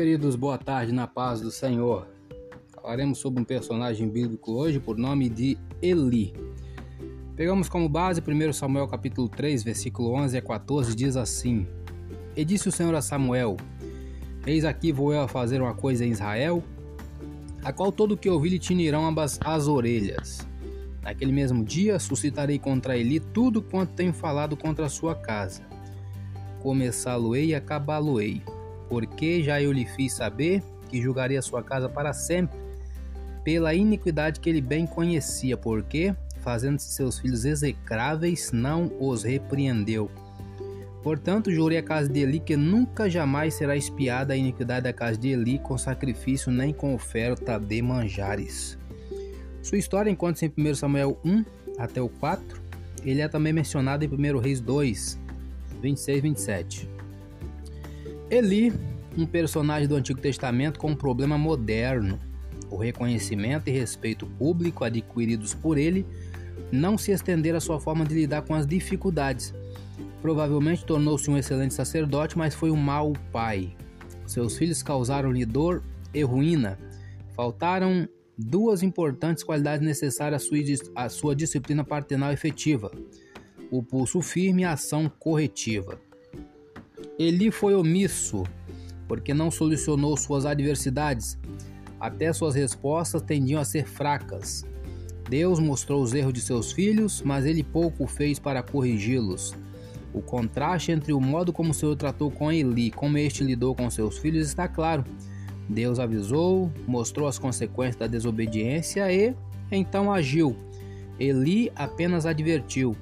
Queridos, boa tarde na paz do Senhor. Falaremos sobre um personagem bíblico hoje por nome de Eli. Pegamos como base 1 Samuel capítulo 3, versículo 11 a 14, diz assim: E disse o Senhor a Samuel: Eis aqui vou eu a fazer uma coisa em Israel, a qual todo que ouvir lhe tinirão ambas as orelhas. Naquele mesmo dia suscitarei contra Eli tudo quanto tenho falado contra a sua casa. Começá-lo-ei e acabá-lo-ei, porque já eu lhe fiz saber que julgaria sua casa para sempre, pela iniquidade que ele bem conhecia, porque, fazendo-se seus filhos execráveis, não os repreendeu. Portanto, jurei a casa de Eli que nunca jamais será espiada a iniquidade da casa de Eli com sacrifício nem com oferta de manjares. Sua história encontra-se em 1 Samuel 1 até o 4. Ele é também mencionado em 1 Reis 2, 26 e 27. Eli, um personagem do Antigo Testamento com um problema moderno. O reconhecimento e respeito público adquiridos por ele não se estenderam à sua forma de lidar com as dificuldades. Provavelmente tornou-se um excelente sacerdote, mas foi um mau pai. Seus filhos causaram-lhe dor e ruína. Faltaram duas importantes qualidades necessárias à sua, à sua disciplina paternal efetiva: o pulso firme e a ação corretiva. Eli foi omisso, porque não solucionou suas adversidades. Até suas respostas tendiam a ser fracas. Deus mostrou os erros de seus filhos, mas ele pouco fez para corrigi-los. O contraste entre o modo como o Senhor tratou com Eli e como este lidou com seus filhos está claro. Deus avisou, mostrou as consequências da desobediência e então agiu. Eli apenas advertiu.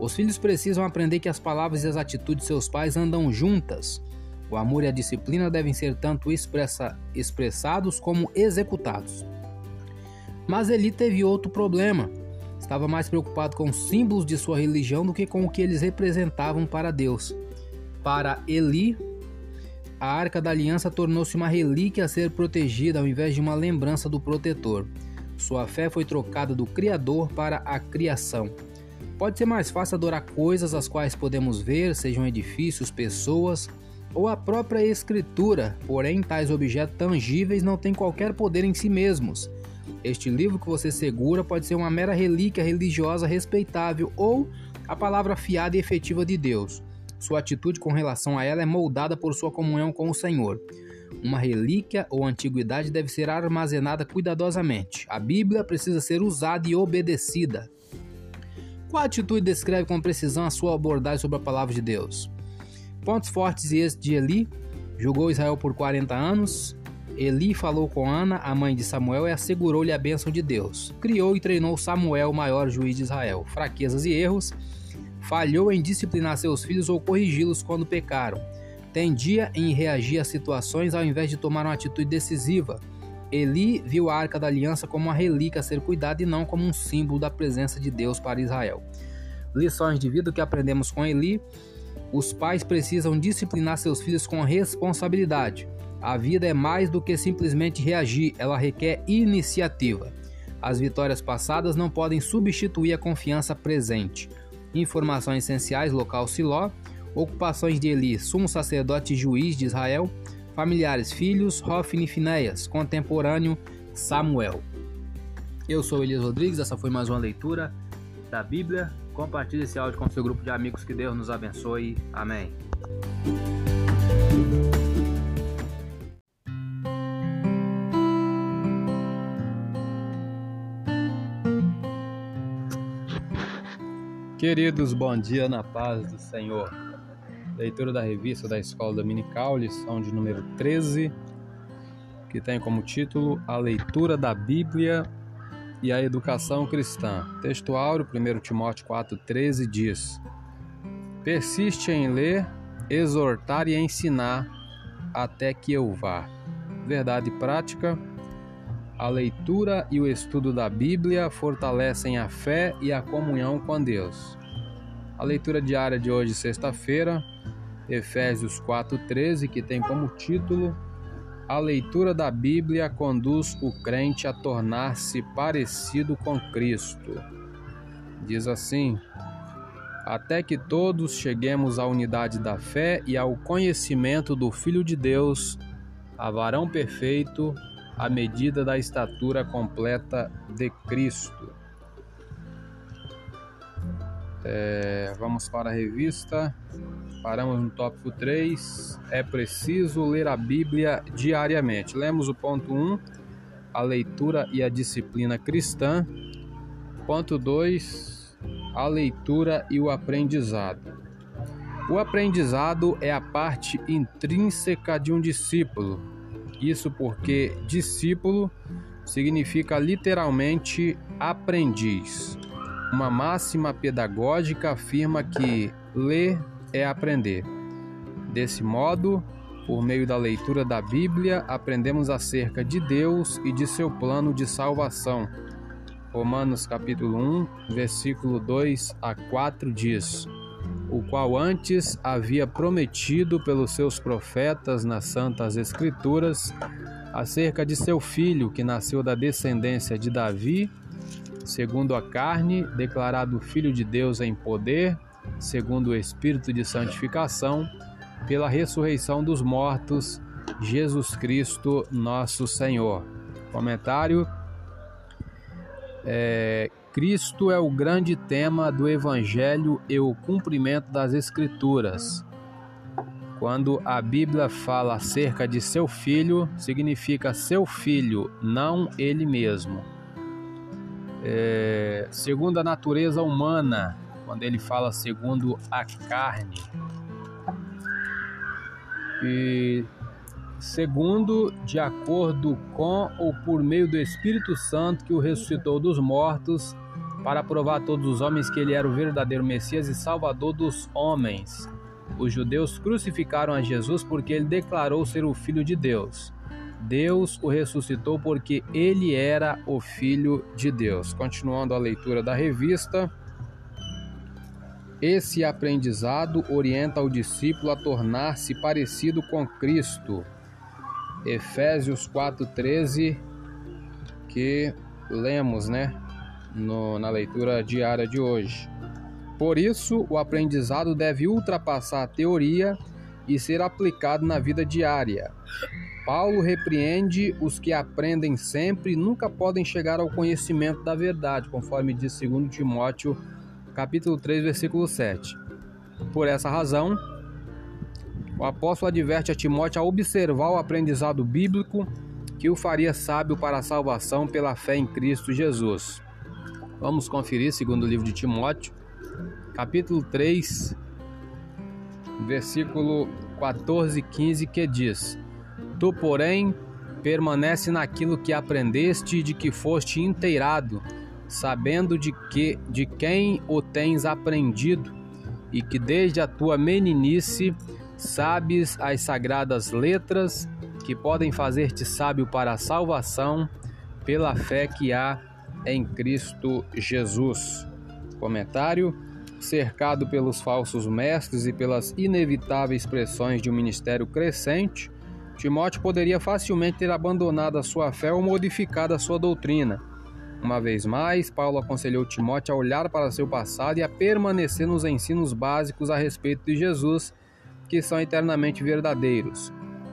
Os filhos precisam aprender que as palavras e as atitudes de seus pais andam juntas. O amor e a disciplina devem ser tanto expressa, expressados como executados. Mas Eli teve outro problema. Estava mais preocupado com os símbolos de sua religião do que com o que eles representavam para Deus. Para Eli, a Arca da Aliança tornou-se uma relíquia a ser protegida ao invés de uma lembrança do protetor. Sua fé foi trocada do Criador para a criação. Pode ser mais fácil adorar coisas as quais podemos ver, sejam edifícios, pessoas ou a própria Escritura, porém, tais objetos tangíveis não têm qualquer poder em si mesmos. Este livro que você segura pode ser uma mera relíquia religiosa respeitável ou a palavra fiada e efetiva de Deus. Sua atitude com relação a ela é moldada por sua comunhão com o Senhor. Uma relíquia ou antiguidade deve ser armazenada cuidadosamente. A Bíblia precisa ser usada e obedecida. Qual atitude descreve com precisão a sua abordagem sobre a palavra de Deus? Pontos fortes e de Eli. Julgou Israel por 40 anos. Eli falou com Ana, a mãe de Samuel, e assegurou-lhe a bênção de Deus. Criou e treinou Samuel, o maior juiz de Israel. Fraquezas e erros falhou em disciplinar seus filhos ou corrigi-los quando pecaram. Tendia em reagir a situações ao invés de tomar uma atitude decisiva. Eli viu a arca da aliança como uma relíquia a ser cuidada e não como um símbolo da presença de Deus para Israel. Lições de vida que aprendemos com Eli: os pais precisam disciplinar seus filhos com responsabilidade. A vida é mais do que simplesmente reagir, ela requer iniciativa. As vitórias passadas não podem substituir a confiança presente. Informações essenciais: local Siló, ocupações de Eli, sumo sacerdote e juiz de Israel, familiares, filhos, Hofni e Finéias, contemporâneo Samuel. Eu sou Elias Rodrigues, essa foi mais uma leitura da Bíblia. Compartilhe esse áudio com seu grupo de amigos, que Deus nos abençoe. Amém. Queridos, bom dia na paz do Senhor. Leitura da revista da Escola Dominical, lição de número 13, que tem como título A Leitura da Bíblia e a Educação Cristã. Texto áureo, 1 Timóteo 4,13 diz: Persiste em ler, exortar e ensinar até que eu vá. Verdade prática a leitura e o estudo da Bíblia fortalecem a fé e a comunhão com Deus. A leitura diária de hoje, sexta-feira, Efésios 4:13, que tem como título A leitura da Bíblia conduz o crente a tornar-se parecido com Cristo. Diz assim: Até que todos cheguemos à unidade da fé e ao conhecimento do Filho de Deus, a varão perfeito, à medida da estatura completa de Cristo. É, vamos para a revista. Paramos no tópico 3. É preciso ler a Bíblia diariamente. Lemos o ponto 1, a leitura e a disciplina cristã. Ponto 2, a leitura e o aprendizado. O aprendizado é a parte intrínseca de um discípulo. Isso porque discípulo significa literalmente aprendiz. Uma máxima pedagógica afirma que ler é aprender. Desse modo, por meio da leitura da Bíblia, aprendemos acerca de Deus e de seu plano de salvação. Romanos capítulo 1, versículo 2 a 4 diz: O qual antes havia prometido pelos seus profetas nas santas escrituras acerca de seu filho que nasceu da descendência de Davi segundo a carne, declarado Filho de Deus em poder, segundo o Espírito de santificação, pela ressurreição dos mortos, Jesus Cristo, nosso Senhor. Comentário: é, Cristo é o grande tema do Evangelho e o cumprimento das Escrituras. Quando a Bíblia fala acerca de seu filho, significa seu filho, não ele mesmo é, segundo a natureza humana, quando ele fala segundo a carne. E segundo, de acordo com ou por meio do Espírito Santo que o ressuscitou dos mortos, para provar a todos os homens que ele era o verdadeiro Messias e Salvador dos homens. Os judeus crucificaram a Jesus porque ele declarou ser o Filho de Deus. Deus o ressuscitou porque ele era o Filho de Deus. Continuando a leitura da revista. Esse aprendizado orienta o discípulo a tornar-se parecido com Cristo. Efésios 4,13, que lemos né, no, na leitura diária de hoje. Por isso, o aprendizado deve ultrapassar a teoria e ser aplicado na vida diária. Paulo repreende os que aprendem sempre e nunca podem chegar ao conhecimento da verdade, conforme diz 2 Timóteo, capítulo 3, versículo 7. Por essa razão, o apóstolo adverte a Timóteo a observar o aprendizado bíblico que o faria sábio para a salvação pela fé em Cristo Jesus. Vamos conferir segundo o livro de Timóteo, capítulo 3, versículo 14 e 15, que diz: Tu, porém, permanece naquilo que aprendeste e de que foste inteirado, sabendo de que de quem o tens aprendido, e que desde a tua meninice sabes as sagradas letras que podem fazer-te sábio para a salvação pela fé que há em Cristo Jesus. Comentário: cercado pelos falsos mestres e pelas inevitáveis pressões de um ministério crescente, Timóteo poderia facilmente ter abandonado a sua fé ou modificado a sua doutrina. Uma vez mais, Paulo aconselhou Timóteo a olhar para seu passado e a permanecer nos ensinos básicos a respeito de Jesus, que são eternamente verdadeiros.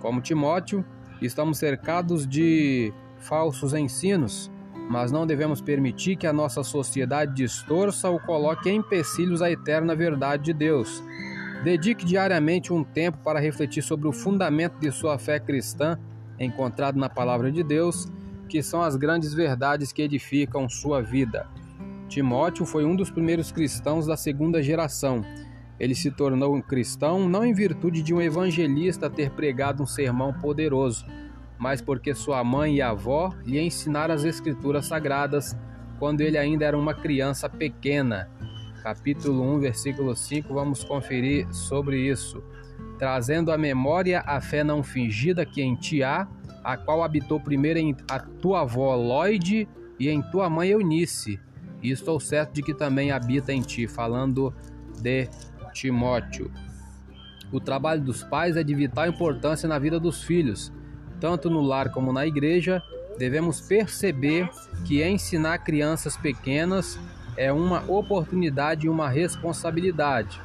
Como Timóteo, estamos cercados de falsos ensinos, mas não devemos permitir que a nossa sociedade distorça ou coloque empecilhos à eterna verdade de Deus. Dedique diariamente um tempo para refletir sobre o fundamento de sua fé cristã, encontrado na Palavra de Deus, que são as grandes verdades que edificam sua vida. Timóteo foi um dos primeiros cristãos da segunda geração. Ele se tornou um cristão não em virtude de um evangelista ter pregado um sermão poderoso, mas porque sua mãe e avó lhe ensinaram as Escrituras Sagradas quando ele ainda era uma criança pequena capítulo 1, versículo 5, vamos conferir sobre isso. Trazendo à memória a fé não fingida que em ti há, a qual habitou primeiro em a tua avó Lloyd e em tua mãe Eunice. E estou certo de que também habita em ti, falando de Timóteo. O trabalho dos pais é de vital importância na vida dos filhos, tanto no lar como na igreja. Devemos perceber que ensinar crianças pequenas é uma oportunidade e uma responsabilidade.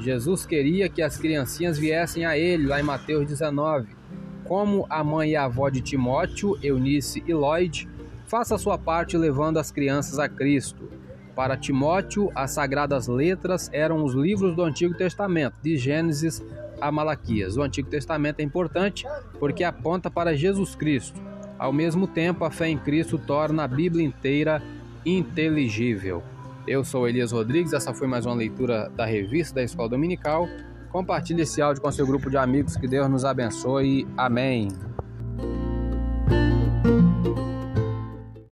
Jesus queria que as criancinhas viessem a Ele, lá em Mateus 19. como a mãe e a avó de Timóteo, Eunice e Lloyd, faça sua parte levando as crianças a Cristo. Para Timóteo, as sagradas letras eram os livros do Antigo Testamento, de Gênesis a Malaquias. O Antigo Testamento é importante porque aponta para Jesus Cristo. Ao mesmo tempo, a fé em Cristo torna a Bíblia inteira inteligível. Eu sou Elias Rodrigues, essa foi mais uma leitura da revista da Escola Dominical. Compartilhe esse áudio com seu grupo de amigos, que Deus nos abençoe. Amém.